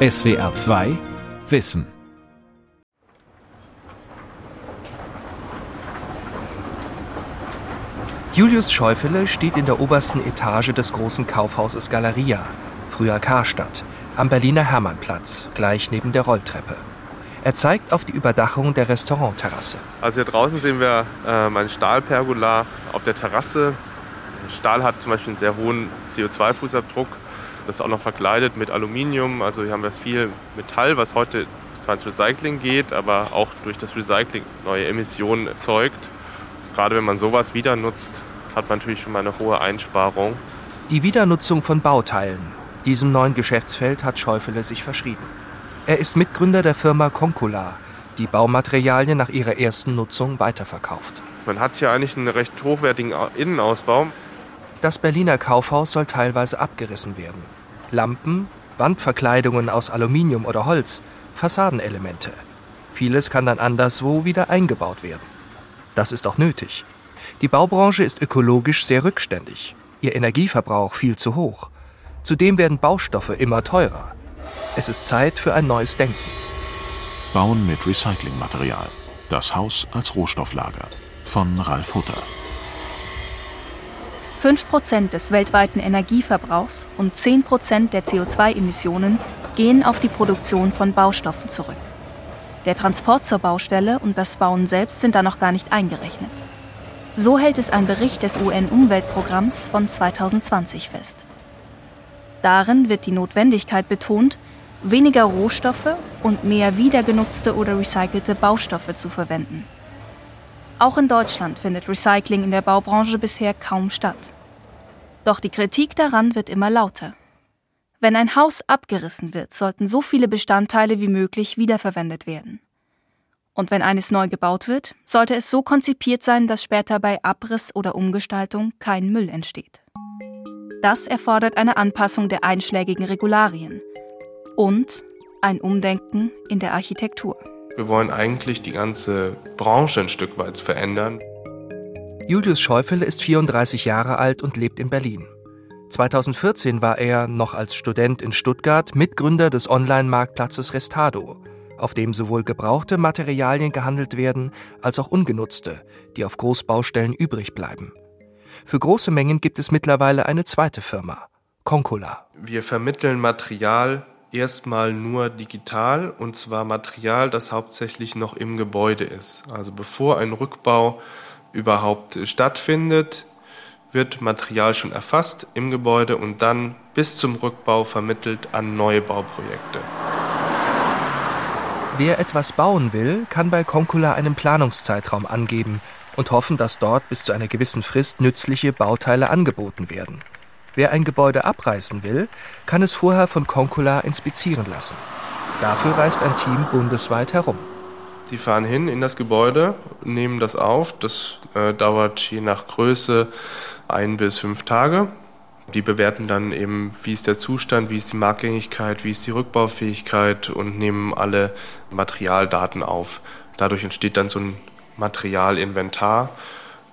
SWR 2 Wissen. Julius Schäufele steht in der obersten Etage des großen Kaufhauses Galeria, früher Karstadt, am Berliner Hermannplatz, gleich neben der Rolltreppe. Er zeigt auf die Überdachung der Restaurantterrasse. Also hier draußen sehen wir ähm, ein Stahlpergola auf der Terrasse. Stahl hat zum Beispiel einen sehr hohen CO2-Fußabdruck. Das ist auch noch verkleidet mit Aluminium. Also hier haben wir viel Metall, was heute zwar ins Recycling geht, aber auch durch das Recycling neue Emissionen erzeugt. Gerade wenn man sowas wieder nutzt, hat man natürlich schon mal eine hohe Einsparung. Die Wiedernutzung von Bauteilen. Diesem neuen Geschäftsfeld hat Schäufele sich verschrieben. Er ist Mitgründer der Firma Concula, die Baumaterialien nach ihrer ersten Nutzung weiterverkauft. Man hat hier eigentlich einen recht hochwertigen Innenausbau. Das Berliner Kaufhaus soll teilweise abgerissen werden. Lampen, Wandverkleidungen aus Aluminium oder Holz, Fassadenelemente. Vieles kann dann anderswo wieder eingebaut werden. Das ist auch nötig. Die Baubranche ist ökologisch sehr rückständig. Ihr Energieverbrauch viel zu hoch. Zudem werden Baustoffe immer teurer. Es ist Zeit für ein neues Denken. Bauen mit Recyclingmaterial. Das Haus als Rohstofflager. Von Ralf Hutter. 5% des weltweiten Energieverbrauchs und 10% der CO2-Emissionen gehen auf die Produktion von Baustoffen zurück. Der Transport zur Baustelle und das Bauen selbst sind da noch gar nicht eingerechnet. So hält es ein Bericht des UN-Umweltprogramms von 2020 fest. Darin wird die Notwendigkeit betont, weniger Rohstoffe und mehr wiedergenutzte oder recycelte Baustoffe zu verwenden. Auch in Deutschland findet Recycling in der Baubranche bisher kaum statt. Doch die Kritik daran wird immer lauter. Wenn ein Haus abgerissen wird, sollten so viele Bestandteile wie möglich wiederverwendet werden. Und wenn eines neu gebaut wird, sollte es so konzipiert sein, dass später bei Abriss oder Umgestaltung kein Müll entsteht. Das erfordert eine Anpassung der einschlägigen Regularien, und ein Umdenken in der Architektur. Wir wollen eigentlich die ganze Branche ein Stück weit verändern. Julius Schäufele ist 34 Jahre alt und lebt in Berlin. 2014 war er, noch als Student in Stuttgart, Mitgründer des Online-Marktplatzes Restado, auf dem sowohl gebrauchte Materialien gehandelt werden, als auch ungenutzte, die auf Großbaustellen übrig bleiben. Für große Mengen gibt es mittlerweile eine zweite Firma, Concula. Wir vermitteln Material erstmal nur digital und zwar Material, das hauptsächlich noch im Gebäude ist. Also bevor ein Rückbau überhaupt stattfindet, wird Material schon erfasst im Gebäude und dann bis zum Rückbau vermittelt an neue Bauprojekte. Wer etwas bauen will, kann bei Concula einen Planungszeitraum angeben und hoffen, dass dort bis zu einer gewissen Frist nützliche Bauteile angeboten werden. Wer ein Gebäude abreißen will, kann es vorher von Concula inspizieren lassen. Dafür reist ein Team bundesweit herum. Die fahren hin in das Gebäude, nehmen das auf. Das äh, dauert je nach Größe ein bis fünf Tage. Die bewerten dann eben, wie ist der Zustand, wie ist die Marktgängigkeit, wie ist die Rückbaufähigkeit und nehmen alle Materialdaten auf. Dadurch entsteht dann so ein Materialinventar,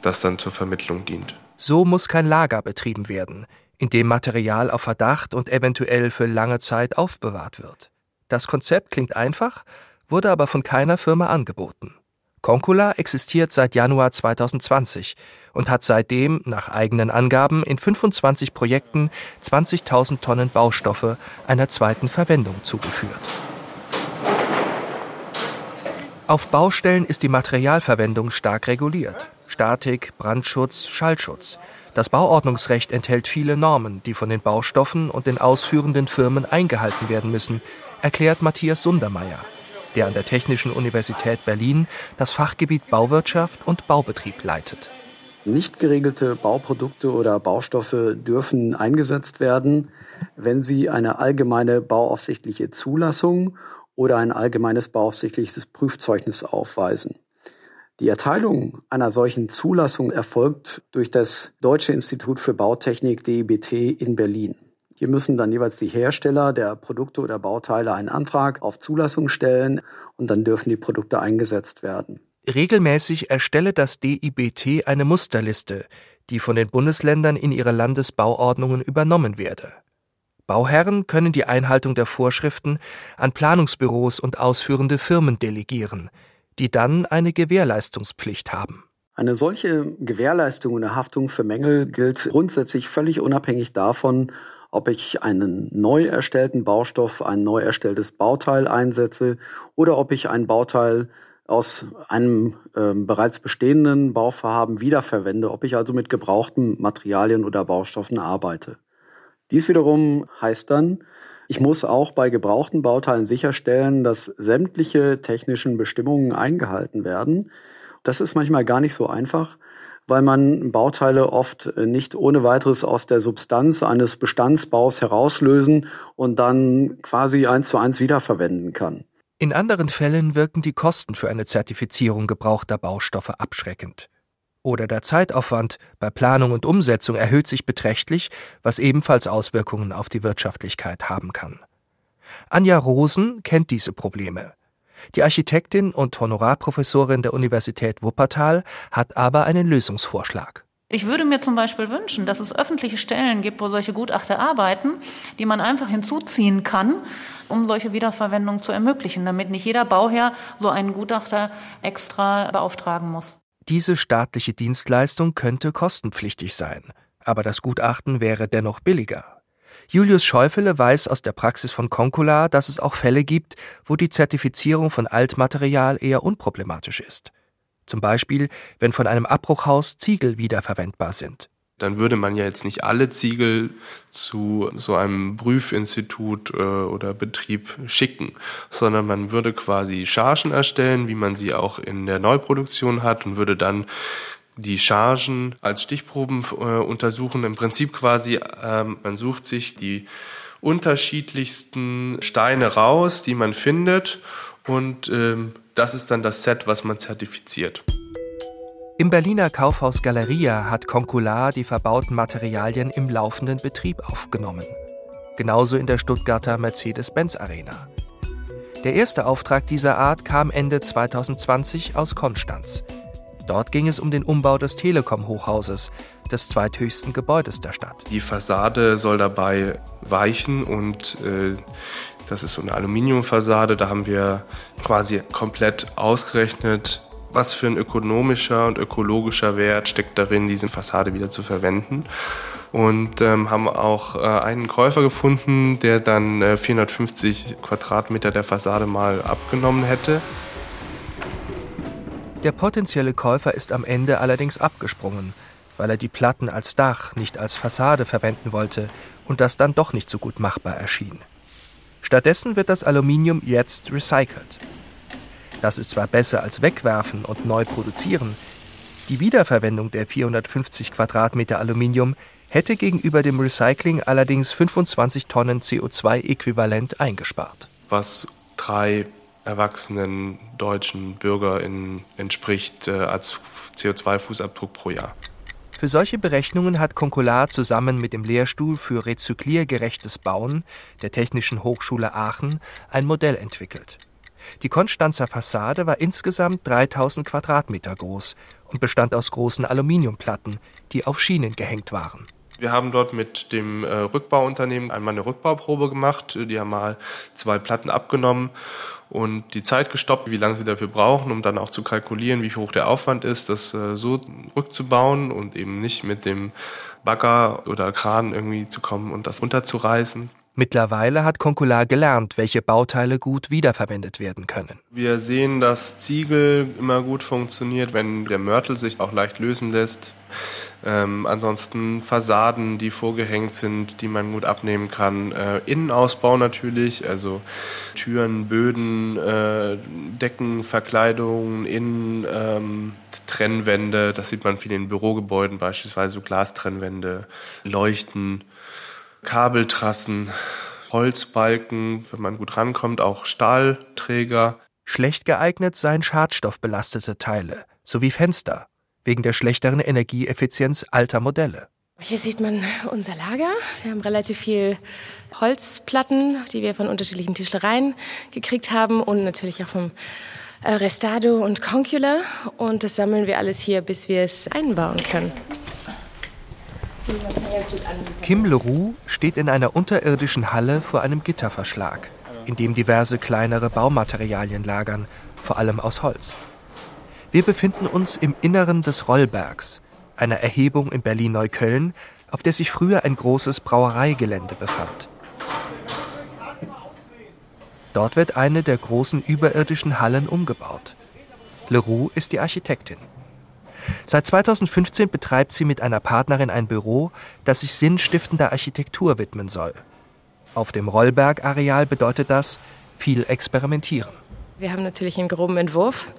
das dann zur Vermittlung dient. So muss kein Lager betrieben werden in dem Material auf Verdacht und eventuell für lange Zeit aufbewahrt wird. Das Konzept klingt einfach, wurde aber von keiner Firma angeboten. Concula existiert seit Januar 2020 und hat seitdem nach eigenen Angaben in 25 Projekten 20.000 Tonnen Baustoffe einer zweiten Verwendung zugeführt. Auf Baustellen ist die Materialverwendung stark reguliert. Statik, Brandschutz, Schallschutz. Das Bauordnungsrecht enthält viele Normen, die von den Baustoffen und den ausführenden Firmen eingehalten werden müssen, erklärt Matthias Sundermeier, der an der Technischen Universität Berlin das Fachgebiet Bauwirtschaft und Baubetrieb leitet. Nicht geregelte Bauprodukte oder Baustoffe dürfen eingesetzt werden, wenn sie eine allgemeine bauaufsichtliche Zulassung oder ein allgemeines bauaufsichtliches Prüfzeugnis aufweisen. Die Erteilung einer solchen Zulassung erfolgt durch das Deutsche Institut für Bautechnik DIBT in Berlin. Hier müssen dann jeweils die Hersteller der Produkte oder Bauteile einen Antrag auf Zulassung stellen und dann dürfen die Produkte eingesetzt werden. Regelmäßig erstelle das DIBT eine Musterliste, die von den Bundesländern in ihre Landesbauordnungen übernommen werde. Bauherren können die Einhaltung der Vorschriften an Planungsbüros und ausführende Firmen delegieren, die dann eine Gewährleistungspflicht haben. Eine solche Gewährleistung und Haftung für Mängel gilt grundsätzlich völlig unabhängig davon, ob ich einen neu erstellten Baustoff, ein neu erstelltes Bauteil einsetze oder ob ich ein Bauteil aus einem äh, bereits bestehenden Bauvorhaben wiederverwende, ob ich also mit gebrauchten Materialien oder Baustoffen arbeite. Dies wiederum heißt dann, ich muss auch bei gebrauchten Bauteilen sicherstellen, dass sämtliche technischen Bestimmungen eingehalten werden. Das ist manchmal gar nicht so einfach, weil man Bauteile oft nicht ohne weiteres aus der Substanz eines Bestandsbaus herauslösen und dann quasi eins zu eins wiederverwenden kann. In anderen Fällen wirken die Kosten für eine Zertifizierung gebrauchter Baustoffe abschreckend. Oder der Zeitaufwand bei Planung und Umsetzung erhöht sich beträchtlich, was ebenfalls Auswirkungen auf die Wirtschaftlichkeit haben kann. Anja Rosen kennt diese Probleme. Die Architektin und Honorarprofessorin der Universität Wuppertal hat aber einen Lösungsvorschlag. Ich würde mir zum Beispiel wünschen, dass es öffentliche Stellen gibt, wo solche Gutachter arbeiten, die man einfach hinzuziehen kann, um solche Wiederverwendung zu ermöglichen, damit nicht jeder Bauherr so einen Gutachter extra beauftragen muss. Diese staatliche Dienstleistung könnte kostenpflichtig sein, aber das Gutachten wäre dennoch billiger. Julius Schäufele weiß aus der Praxis von Concula, dass es auch Fälle gibt, wo die Zertifizierung von Altmaterial eher unproblematisch ist. Zum Beispiel, wenn von einem Abbruchhaus Ziegel wiederverwendbar sind. Dann würde man ja jetzt nicht alle Ziegel zu so einem Prüfinstitut äh, oder Betrieb schicken, sondern man würde quasi Chargen erstellen, wie man sie auch in der Neuproduktion hat und würde dann die Chargen als Stichproben äh, untersuchen. Im Prinzip quasi, ähm, man sucht sich die unterschiedlichsten Steine raus, die man findet und ähm, das ist dann das Set, was man zertifiziert. Im Berliner Kaufhaus Galeria hat Concular die verbauten Materialien im laufenden Betrieb aufgenommen. Genauso in der Stuttgarter Mercedes-Benz Arena. Der erste Auftrag dieser Art kam Ende 2020 aus Konstanz. Dort ging es um den Umbau des Telekom-Hochhauses, des zweithöchsten Gebäudes der Stadt. Die Fassade soll dabei weichen und äh, das ist so eine Aluminiumfassade. Da haben wir quasi komplett ausgerechnet, was für ein ökonomischer und ökologischer Wert steckt darin, diese Fassade wieder zu verwenden. Und ähm, haben auch äh, einen Käufer gefunden, der dann äh, 450 Quadratmeter der Fassade mal abgenommen hätte. Der potenzielle Käufer ist am Ende allerdings abgesprungen, weil er die Platten als Dach, nicht als Fassade verwenden wollte und das dann doch nicht so gut machbar erschien. Stattdessen wird das Aluminium jetzt recycelt. Das ist zwar besser als wegwerfen und neu produzieren, die Wiederverwendung der 450 Quadratmeter Aluminium hätte gegenüber dem Recycling allerdings 25 Tonnen CO2-Äquivalent eingespart. Was drei erwachsenen deutschen BürgerInnen entspricht äh, als CO2-Fußabdruck pro Jahr. Für solche Berechnungen hat Concolar zusammen mit dem Lehrstuhl für rezykliergerechtes Bauen der Technischen Hochschule Aachen ein Modell entwickelt. Die Konstanzer Fassade war insgesamt 3000 Quadratmeter groß und bestand aus großen Aluminiumplatten, die auf Schienen gehängt waren. Wir haben dort mit dem äh, Rückbauunternehmen einmal eine Rückbauprobe gemacht. Die haben mal zwei Platten abgenommen und die Zeit gestoppt, wie lange sie dafür brauchen, um dann auch zu kalkulieren, wie hoch der Aufwand ist, das äh, so rückzubauen und eben nicht mit dem Bagger oder Kran irgendwie zu kommen und das runterzureißen. Mittlerweile hat Concular gelernt, welche Bauteile gut wiederverwendet werden können. Wir sehen, dass Ziegel immer gut funktioniert, wenn der Mörtel sich auch leicht lösen lässt. Ähm, ansonsten Fassaden, die vorgehängt sind, die man gut abnehmen kann. Äh, Innenausbau natürlich, also Türen, Böden, äh, Decken, Verkleidungen, Innen, ähm. Das sieht man viel in Bürogebäuden beispielsweise, so Glastrennwände, Leuchten. Kabeltrassen, Holzbalken, wenn man gut rankommt, auch Stahlträger. Schlecht geeignet seien schadstoffbelastete Teile sowie Fenster wegen der schlechteren Energieeffizienz alter Modelle. Hier sieht man unser Lager. Wir haben relativ viel Holzplatten, die wir von unterschiedlichen Tischlereien gekriegt haben und natürlich auch vom äh, Restado und Concula. Und das sammeln wir alles hier, bis wir es einbauen können. Kim Leroux steht in einer unterirdischen Halle vor einem Gitterverschlag, in dem diverse kleinere Baumaterialien lagern, vor allem aus Holz. Wir befinden uns im Inneren des Rollbergs, einer Erhebung in Berlin-Neukölln, auf der sich früher ein großes Brauereigelände befand. Dort wird eine der großen überirdischen Hallen umgebaut. Leroux ist die Architektin. Seit 2015 betreibt sie mit einer Partnerin ein Büro, das sich sinnstiftender Architektur widmen soll. Auf dem Rollberg-Areal bedeutet das viel experimentieren. Wir haben natürlich einen groben Entwurf,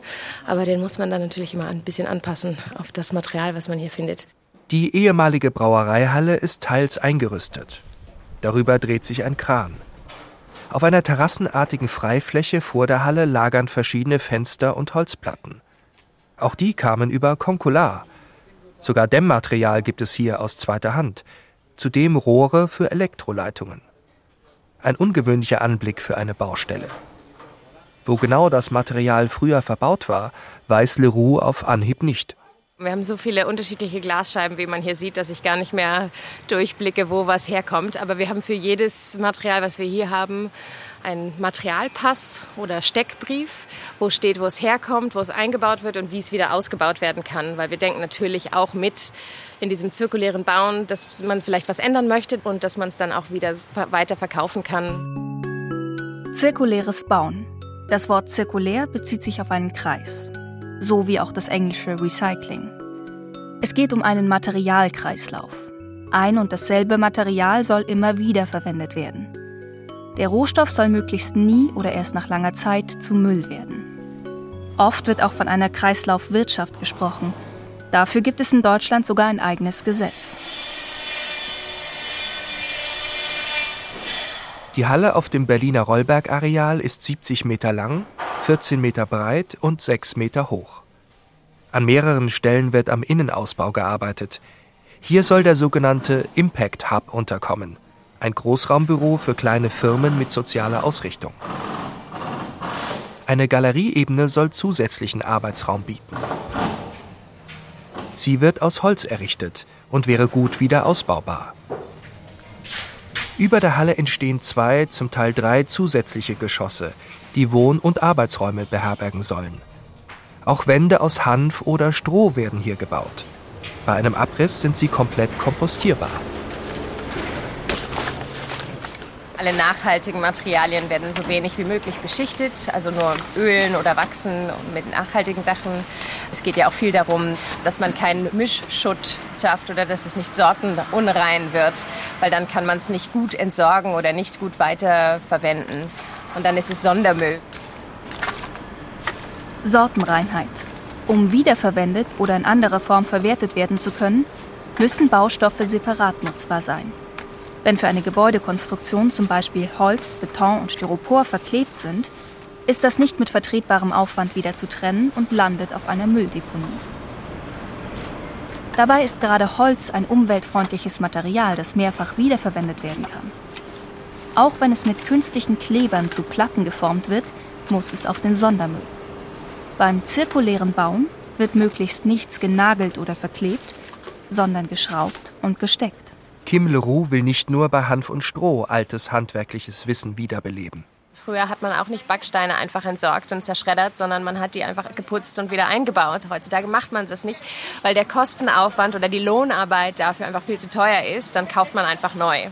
aber den muss man dann natürlich immer ein bisschen anpassen auf das Material, was man hier findet. Die ehemalige Brauereihalle ist teils eingerüstet. Darüber dreht sich ein Kran. Auf einer terrassenartigen Freifläche vor der Halle lagern verschiedene Fenster und Holzplatten. Auch die kamen über Konkular. Sogar Dämmmaterial gibt es hier aus zweiter Hand. Zudem Rohre für Elektroleitungen. Ein ungewöhnlicher Anblick für eine Baustelle. Wo genau das Material früher verbaut war, weiß Leroux auf Anhieb nicht. Wir haben so viele unterschiedliche Glasscheiben, wie man hier sieht, dass ich gar nicht mehr durchblicke, wo was herkommt. Aber wir haben für jedes Material, was wir hier haben, einen Materialpass oder Steckbrief, wo steht, wo es herkommt, wo es eingebaut wird und wie es wieder ausgebaut werden kann. Weil wir denken natürlich auch mit in diesem zirkulären Bauen, dass man vielleicht was ändern möchte und dass man es dann auch wieder weiter verkaufen kann. Zirkuläres Bauen. Das Wort zirkulär bezieht sich auf einen Kreis so wie auch das englische Recycling. Es geht um einen Materialkreislauf. Ein und dasselbe Material soll immer wieder verwendet werden. Der Rohstoff soll möglichst nie oder erst nach langer Zeit zu Müll werden. Oft wird auch von einer Kreislaufwirtschaft gesprochen. Dafür gibt es in Deutschland sogar ein eigenes Gesetz. Die Halle auf dem Berliner Rollberg-Areal ist 70 Meter lang 14 Meter breit und 6 Meter hoch. An mehreren Stellen wird am Innenausbau gearbeitet. Hier soll der sogenannte Impact Hub unterkommen, ein Großraumbüro für kleine Firmen mit sozialer Ausrichtung. Eine Galerieebene soll zusätzlichen Arbeitsraum bieten. Sie wird aus Holz errichtet und wäre gut wieder ausbaubar. Über der Halle entstehen zwei, zum Teil drei zusätzliche Geschosse, die Wohn- und Arbeitsräume beherbergen sollen. Auch Wände aus Hanf oder Stroh werden hier gebaut. Bei einem Abriss sind sie komplett kompostierbar. Alle nachhaltigen Materialien werden so wenig wie möglich beschichtet, also nur Ölen oder Wachsen mit nachhaltigen Sachen. Es geht ja auch viel darum, dass man keinen Mischschutt schafft oder dass es nicht sortenunrein wird, weil dann kann man es nicht gut entsorgen oder nicht gut weiterverwenden und dann ist es Sondermüll. Sortenreinheit. Um wiederverwendet oder in anderer Form verwertet werden zu können, müssen Baustoffe separat nutzbar sein. Wenn für eine Gebäudekonstruktion zum Beispiel Holz, Beton und Styropor verklebt sind, ist das nicht mit vertretbarem Aufwand wieder zu trennen und landet auf einer Mülldeponie. Dabei ist gerade Holz ein umweltfreundliches Material, das mehrfach wiederverwendet werden kann. Auch wenn es mit künstlichen Klebern zu Platten geformt wird, muss es auf den Sondermüll. Beim zirkulären Bauen wird möglichst nichts genagelt oder verklebt, sondern geschraubt und gesteckt. Kim Leroux will nicht nur bei Hanf und Stroh altes handwerkliches Wissen wiederbeleben. Früher hat man auch nicht Backsteine einfach entsorgt und zerschreddert, sondern man hat die einfach geputzt und wieder eingebaut. Heutzutage macht man das nicht, weil der Kostenaufwand oder die Lohnarbeit dafür einfach viel zu teuer ist. Dann kauft man einfach neu.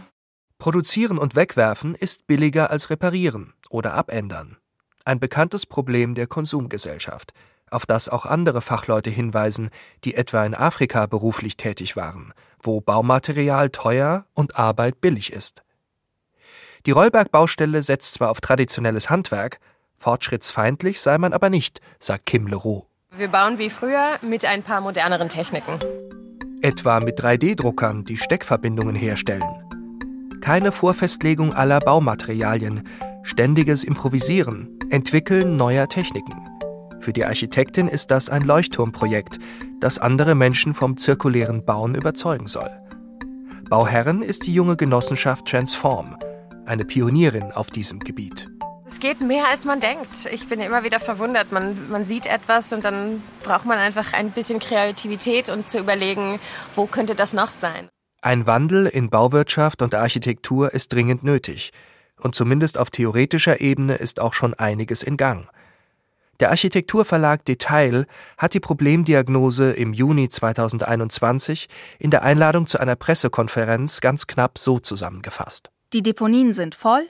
Produzieren und wegwerfen ist billiger als reparieren oder abändern. Ein bekanntes Problem der Konsumgesellschaft, auf das auch andere Fachleute hinweisen, die etwa in Afrika beruflich tätig waren, wo Baumaterial teuer und Arbeit billig ist. Die Rollberg-Baustelle setzt zwar auf traditionelles Handwerk, fortschrittsfeindlich sei man aber nicht, sagt Kim Leroux. Wir bauen wie früher mit ein paar moderneren Techniken. Etwa mit 3D-Druckern, die Steckverbindungen herstellen keine Vorfestlegung aller Baumaterialien, ständiges Improvisieren, Entwickeln neuer Techniken. Für die Architektin ist das ein Leuchtturmprojekt, das andere Menschen vom zirkulären Bauen überzeugen soll. Bauherrin ist die junge Genossenschaft Transform, eine Pionierin auf diesem Gebiet. Es geht mehr, als man denkt. Ich bin immer wieder verwundert. Man, man sieht etwas und dann braucht man einfach ein bisschen Kreativität und zu überlegen, wo könnte das noch sein. Ein Wandel in Bauwirtschaft und Architektur ist dringend nötig, und zumindest auf theoretischer Ebene ist auch schon einiges in Gang. Der Architekturverlag Detail hat die Problemdiagnose im Juni 2021 in der Einladung zu einer Pressekonferenz ganz knapp so zusammengefasst. Die Deponien sind voll,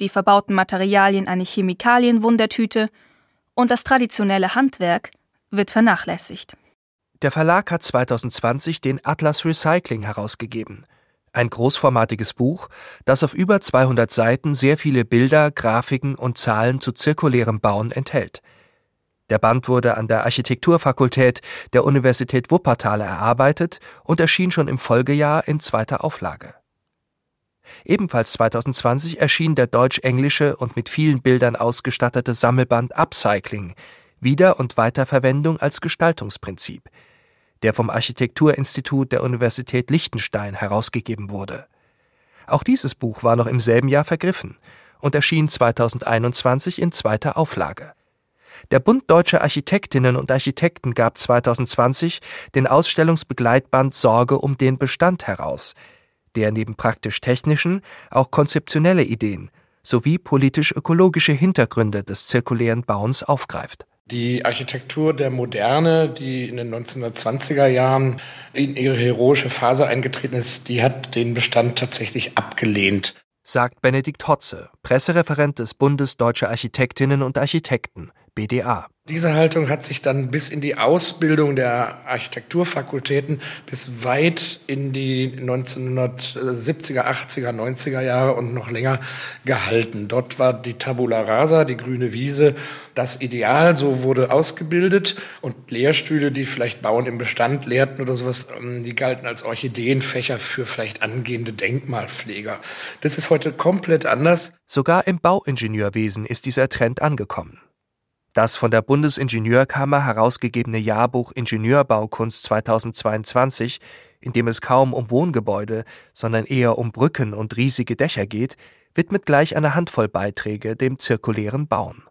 die verbauten Materialien eine Chemikalienwundertüte und das traditionelle Handwerk wird vernachlässigt. Der Verlag hat 2020 den Atlas Recycling herausgegeben. Ein großformatiges Buch, das auf über 200 Seiten sehr viele Bilder, Grafiken und Zahlen zu zirkulärem Bauen enthält. Der Band wurde an der Architekturfakultät der Universität Wuppertal erarbeitet und erschien schon im Folgejahr in zweiter Auflage. Ebenfalls 2020 erschien der deutsch-englische und mit vielen Bildern ausgestattete Sammelband Upcycling, Wieder- und Weiterverwendung als Gestaltungsprinzip, der vom Architekturinstitut der Universität Liechtenstein herausgegeben wurde. Auch dieses Buch war noch im selben Jahr vergriffen und erschien 2021 in zweiter Auflage. Der Bund Deutscher Architektinnen und Architekten gab 2020 den Ausstellungsbegleitband Sorge um den Bestand heraus, der neben praktisch technischen auch konzeptionelle Ideen sowie politisch-ökologische Hintergründe des zirkulären Bauens aufgreift. Die Architektur der Moderne, die in den 1920er Jahren in ihre heroische Phase eingetreten ist, die hat den Bestand tatsächlich abgelehnt. Sagt Benedikt Hotze, Pressereferent des Bundes Deutscher Architektinnen und Architekten, BDA. Diese Haltung hat sich dann bis in die Ausbildung der Architekturfakultäten bis weit in die 1970er, 80er, 90er Jahre und noch länger gehalten. Dort war die Tabula rasa, die grüne Wiese, das Ideal. So wurde ausgebildet und Lehrstühle, die vielleicht Bauen im Bestand lehrten oder sowas, ähm, die galten als Orchideenfächer für vielleicht angehende Denkmalpfleger. Das ist heute komplett anders. Sogar im Bauingenieurwesen ist dieser Trend angekommen. Das von der Bundesingenieurkammer herausgegebene Jahrbuch Ingenieurbaukunst 2022, in dem es kaum um Wohngebäude, sondern eher um Brücken und riesige Dächer geht, widmet gleich eine Handvoll Beiträge dem zirkulären Bauen.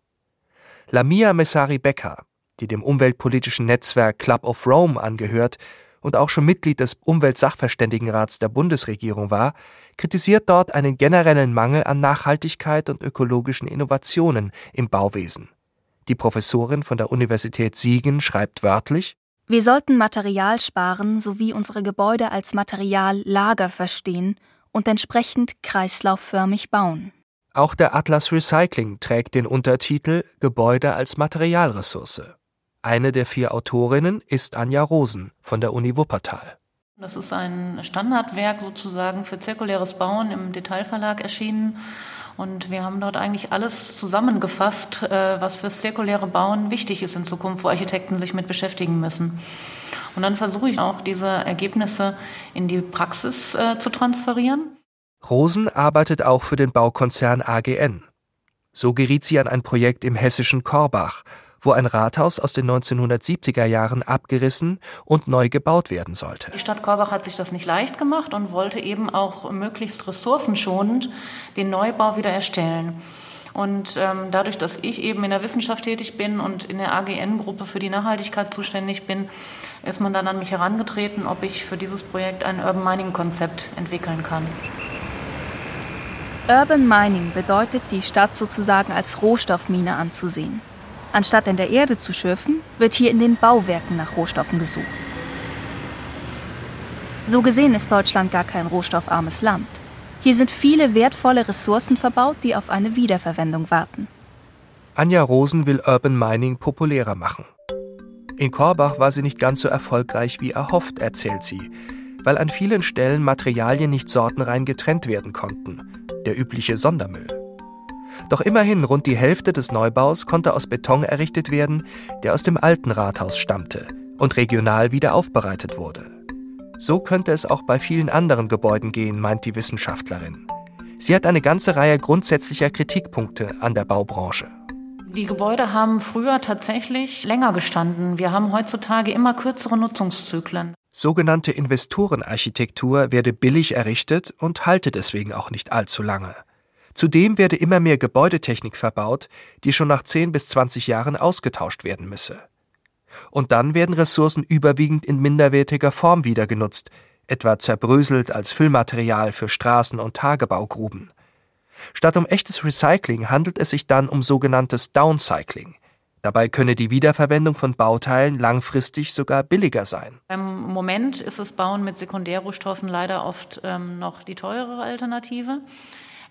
Lamia Messari Becker, die dem umweltpolitischen Netzwerk Club of Rome angehört und auch schon Mitglied des Umweltsachverständigenrats der Bundesregierung war, kritisiert dort einen generellen Mangel an Nachhaltigkeit und ökologischen Innovationen im Bauwesen. Die Professorin von der Universität Siegen schreibt wörtlich Wir sollten Material sparen sowie unsere Gebäude als Materiallager verstehen und entsprechend kreislaufförmig bauen. Auch der Atlas Recycling trägt den Untertitel Gebäude als Materialressource. Eine der vier Autorinnen ist Anja Rosen von der Uni Wuppertal. Das ist ein Standardwerk sozusagen für zirkuläres Bauen im Detailverlag erschienen und wir haben dort eigentlich alles zusammengefasst, äh, was fürs zirkuläre Bauen wichtig ist in Zukunft, wo Architekten sich mit beschäftigen müssen. Und dann versuche ich auch, diese Ergebnisse in die Praxis äh, zu transferieren. Rosen arbeitet auch für den Baukonzern AGN. So geriet sie an ein Projekt im hessischen Korbach, wo ein Rathaus aus den 1970er Jahren abgerissen und neu gebaut werden sollte. Die Stadt Korbach hat sich das nicht leicht gemacht und wollte eben auch möglichst ressourcenschonend den Neubau wieder erstellen. Und ähm, dadurch, dass ich eben in der Wissenschaft tätig bin und in der AGN-Gruppe für die Nachhaltigkeit zuständig bin, ist man dann an mich herangetreten, ob ich für dieses Projekt ein Urban Mining-Konzept entwickeln kann. Urban Mining bedeutet, die Stadt sozusagen als Rohstoffmine anzusehen. Anstatt in der Erde zu schürfen, wird hier in den Bauwerken nach Rohstoffen gesucht. So gesehen ist Deutschland gar kein rohstoffarmes Land. Hier sind viele wertvolle Ressourcen verbaut, die auf eine Wiederverwendung warten. Anja Rosen will Urban Mining populärer machen. In Korbach war sie nicht ganz so erfolgreich wie erhofft, erzählt sie, weil an vielen Stellen Materialien nicht sortenrein getrennt werden konnten, der übliche Sondermüll. Doch immerhin rund die Hälfte des Neubaus konnte aus Beton errichtet werden, der aus dem alten Rathaus stammte und regional wieder aufbereitet wurde. So könnte es auch bei vielen anderen Gebäuden gehen, meint die Wissenschaftlerin. Sie hat eine ganze Reihe grundsätzlicher Kritikpunkte an der Baubranche. Die Gebäude haben früher tatsächlich länger gestanden. Wir haben heutzutage immer kürzere Nutzungszyklen. Sogenannte Investorenarchitektur werde billig errichtet und halte deswegen auch nicht allzu lange. Zudem werde immer mehr Gebäudetechnik verbaut, die schon nach 10 bis 20 Jahren ausgetauscht werden müsse. Und dann werden Ressourcen überwiegend in minderwertiger Form wieder genutzt, etwa zerbröselt als Füllmaterial für Straßen- und Tagebaugruben. Statt um echtes Recycling handelt es sich dann um sogenanntes Downcycling. Dabei könne die Wiederverwendung von Bauteilen langfristig sogar billiger sein. Im Moment ist das Bauen mit Sekundärrohstoffen leider oft ähm, noch die teurere Alternative.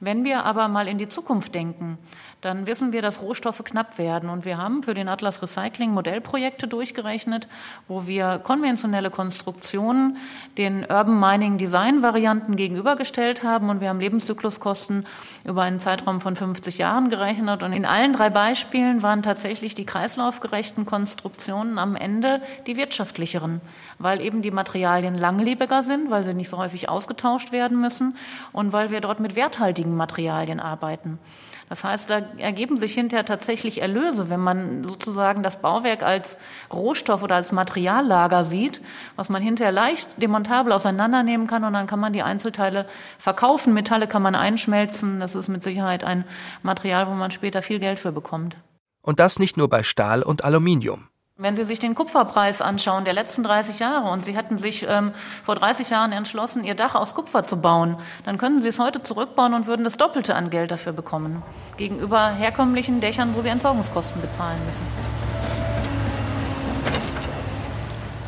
Wenn wir aber mal in die Zukunft denken, dann wissen wir, dass Rohstoffe knapp werden. Und wir haben für den Atlas Recycling Modellprojekte durchgerechnet, wo wir konventionelle Konstruktionen den Urban Mining Design Varianten gegenübergestellt haben. Und wir haben Lebenszykluskosten über einen Zeitraum von 50 Jahren gerechnet. Und in allen drei Beispielen waren tatsächlich die kreislaufgerechten Konstruktionen am Ende die wirtschaftlicheren, weil eben die Materialien langlebiger sind, weil sie nicht so häufig ausgetauscht werden müssen und weil wir dort mit werthaltigen Materialien arbeiten. Das heißt, da ergeben sich hinterher tatsächlich Erlöse, wenn man sozusagen das Bauwerk als Rohstoff oder als Materiallager sieht, was man hinterher leicht demontabel auseinandernehmen kann und dann kann man die Einzelteile verkaufen. Metalle kann man einschmelzen. Das ist mit Sicherheit ein Material, wo man später viel Geld für bekommt. Und das nicht nur bei Stahl und Aluminium. Wenn Sie sich den Kupferpreis anschauen der letzten 30 Jahre und Sie hätten sich ähm, vor 30 Jahren entschlossen, Ihr Dach aus Kupfer zu bauen, dann können Sie es heute zurückbauen und würden das Doppelte an Geld dafür bekommen. Gegenüber herkömmlichen Dächern, wo Sie Entsorgungskosten bezahlen müssen.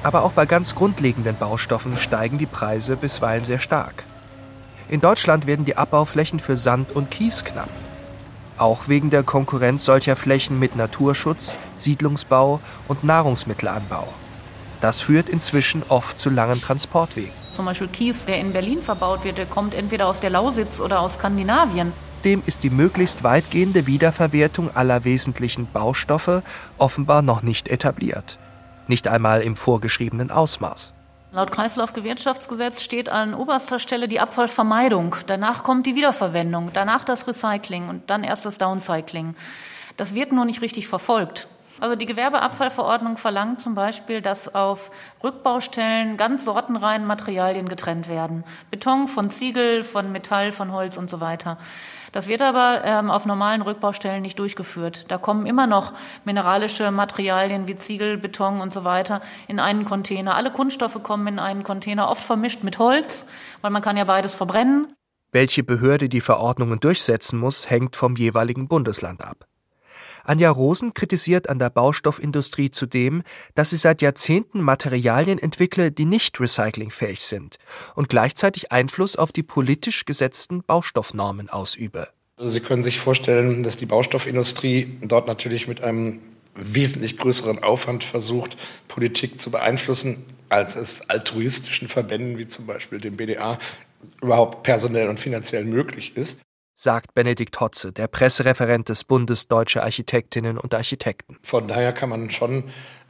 Aber auch bei ganz grundlegenden Baustoffen steigen die Preise bisweilen sehr stark. In Deutschland werden die Abbauflächen für Sand und Kies knapp auch wegen der Konkurrenz solcher Flächen mit Naturschutz, Siedlungsbau und Nahrungsmittelanbau. Das führt inzwischen oft zu langen Transportwegen. Zum Beispiel Kies, der in Berlin verbaut wird, der kommt entweder aus der Lausitz oder aus Skandinavien. Dem ist die möglichst weitgehende Wiederverwertung aller wesentlichen Baustoffe offenbar noch nicht etabliert. Nicht einmal im vorgeschriebenen Ausmaß. Laut Kreislaufgewirtschaftsgesetz steht an oberster Stelle die Abfallvermeidung. Danach kommt die Wiederverwendung, danach das Recycling und dann erst das Downcycling. Das wird nur nicht richtig verfolgt. Also die Gewerbeabfallverordnung verlangt zum Beispiel, dass auf Rückbaustellen ganz sortenrein Materialien getrennt werden. Beton von Ziegel, von Metall, von Holz und so weiter. Das wird aber ähm, auf normalen Rückbaustellen nicht durchgeführt. Da kommen immer noch mineralische Materialien wie Ziegel, Beton und so weiter in einen Container. Alle Kunststoffe kommen in einen Container, oft vermischt mit Holz, weil man kann ja beides verbrennen. Welche Behörde die Verordnungen durchsetzen muss, hängt vom jeweiligen Bundesland ab. Anja Rosen kritisiert an der Baustoffindustrie zudem, dass sie seit Jahrzehnten Materialien entwickle, die nicht recyclingfähig sind und gleichzeitig Einfluss auf die politisch gesetzten Baustoffnormen ausübe. Also sie können sich vorstellen, dass die Baustoffindustrie dort natürlich mit einem wesentlich größeren Aufwand versucht, Politik zu beeinflussen, als es altruistischen Verbänden wie zum Beispiel dem BDA überhaupt personell und finanziell möglich ist sagt Benedikt Hotze, der Pressereferent des Bundes Deutscher Architektinnen und Architekten. Von daher kann man schon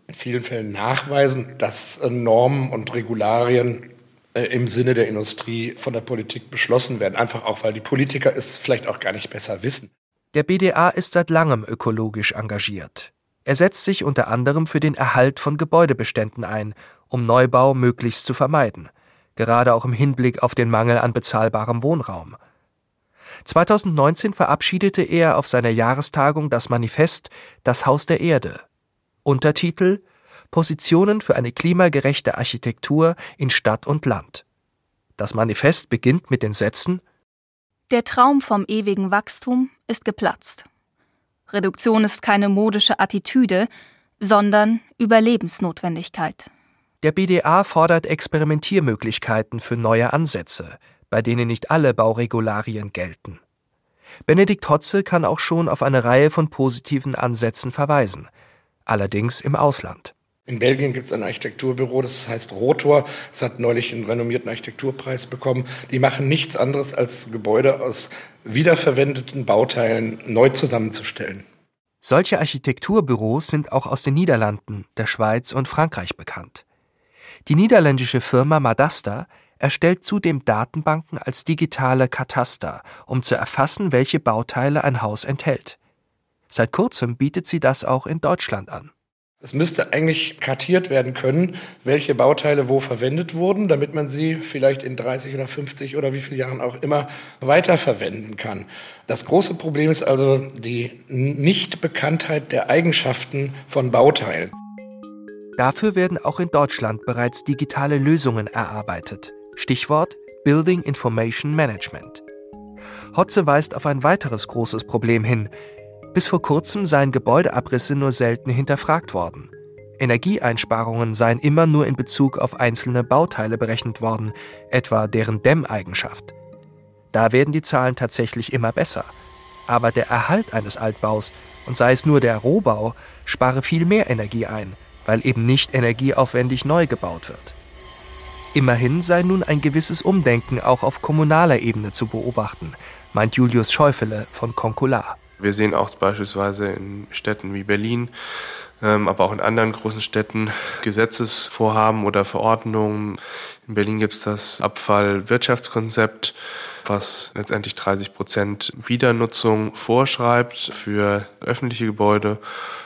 in vielen Fällen nachweisen, dass Normen und Regularien äh, im Sinne der Industrie von der Politik beschlossen werden. Einfach auch, weil die Politiker es vielleicht auch gar nicht besser wissen. Der BDA ist seit langem ökologisch engagiert. Er setzt sich unter anderem für den Erhalt von Gebäudebeständen ein, um Neubau möglichst zu vermeiden, gerade auch im Hinblick auf den Mangel an bezahlbarem Wohnraum. 2019 verabschiedete er auf seiner Jahrestagung das Manifest Das Haus der Erde. Untertitel Positionen für eine klimagerechte Architektur in Stadt und Land. Das Manifest beginnt mit den Sätzen Der Traum vom ewigen Wachstum ist geplatzt. Reduktion ist keine modische Attitüde, sondern Überlebensnotwendigkeit. Der BDA fordert Experimentiermöglichkeiten für neue Ansätze, bei denen nicht alle Bauregularien gelten. Benedikt Hotze kann auch schon auf eine Reihe von positiven Ansätzen verweisen, allerdings im Ausland. In Belgien gibt es ein Architekturbüro, das heißt Rotor. Es hat neulich einen renommierten Architekturpreis bekommen. Die machen nichts anderes, als Gebäude aus wiederverwendeten Bauteilen neu zusammenzustellen. Solche Architekturbüros sind auch aus den Niederlanden, der Schweiz und Frankreich bekannt. Die niederländische Firma Madasta erstellt zudem Datenbanken als digitale Kataster, um zu erfassen, welche Bauteile ein Haus enthält. Seit kurzem bietet sie das auch in Deutschland an. Es müsste eigentlich kartiert werden können, welche Bauteile wo verwendet wurden, damit man sie vielleicht in 30 oder 50 oder wie viele Jahren auch immer weiterverwenden kann. Das große Problem ist also die Nichtbekanntheit der Eigenschaften von Bauteilen. Dafür werden auch in Deutschland bereits digitale Lösungen erarbeitet Stichwort Building Information Management. Hotze weist auf ein weiteres großes Problem hin. Bis vor kurzem seien Gebäudeabrisse nur selten hinterfragt worden. Energieeinsparungen seien immer nur in Bezug auf einzelne Bauteile berechnet worden, etwa deren Dämmeigenschaft. Da werden die Zahlen tatsächlich immer besser. Aber der Erhalt eines Altbaus, und sei es nur der Rohbau, spare viel mehr Energie ein, weil eben nicht energieaufwendig neu gebaut wird. Immerhin sei nun ein gewisses Umdenken auch auf kommunaler Ebene zu beobachten, meint Julius Schäufele von Concular. Wir sehen auch beispielsweise in Städten wie Berlin, ähm, aber auch in anderen großen Städten Gesetzesvorhaben oder Verordnungen. In Berlin gibt es das Abfallwirtschaftskonzept, was letztendlich 30 Prozent Wiedernutzung vorschreibt für öffentliche Gebäude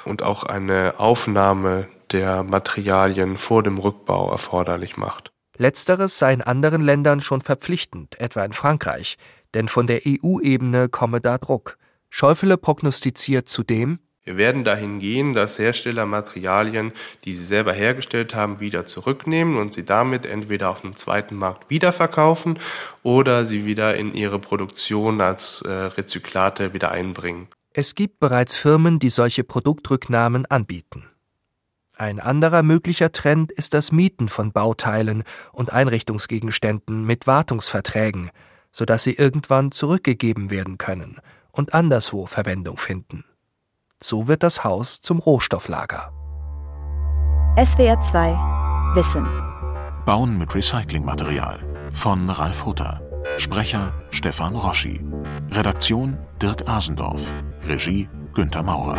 und auch eine Aufnahme der Materialien vor dem Rückbau erforderlich macht. Letzteres sei in anderen Ländern schon verpflichtend, etwa in Frankreich, denn von der EU-Ebene komme da Druck. Schäufele prognostiziert zudem, wir werden dahin gehen, dass Hersteller Materialien, die sie selber hergestellt haben, wieder zurücknehmen und sie damit entweder auf einem zweiten Markt wiederverkaufen oder sie wieder in ihre Produktion als äh, Rezyklate wieder einbringen. Es gibt bereits Firmen, die solche Produktrücknahmen anbieten. Ein anderer möglicher Trend ist das Mieten von Bauteilen und Einrichtungsgegenständen mit Wartungsverträgen, sodass sie irgendwann zurückgegeben werden können und anderswo Verwendung finden. So wird das Haus zum Rohstofflager. SWR 2 Wissen. Bauen mit Recyclingmaterial von Ralf Hutter. Sprecher Stefan Roschi. Redaktion Dirk Asendorf. Regie Günter Maurer.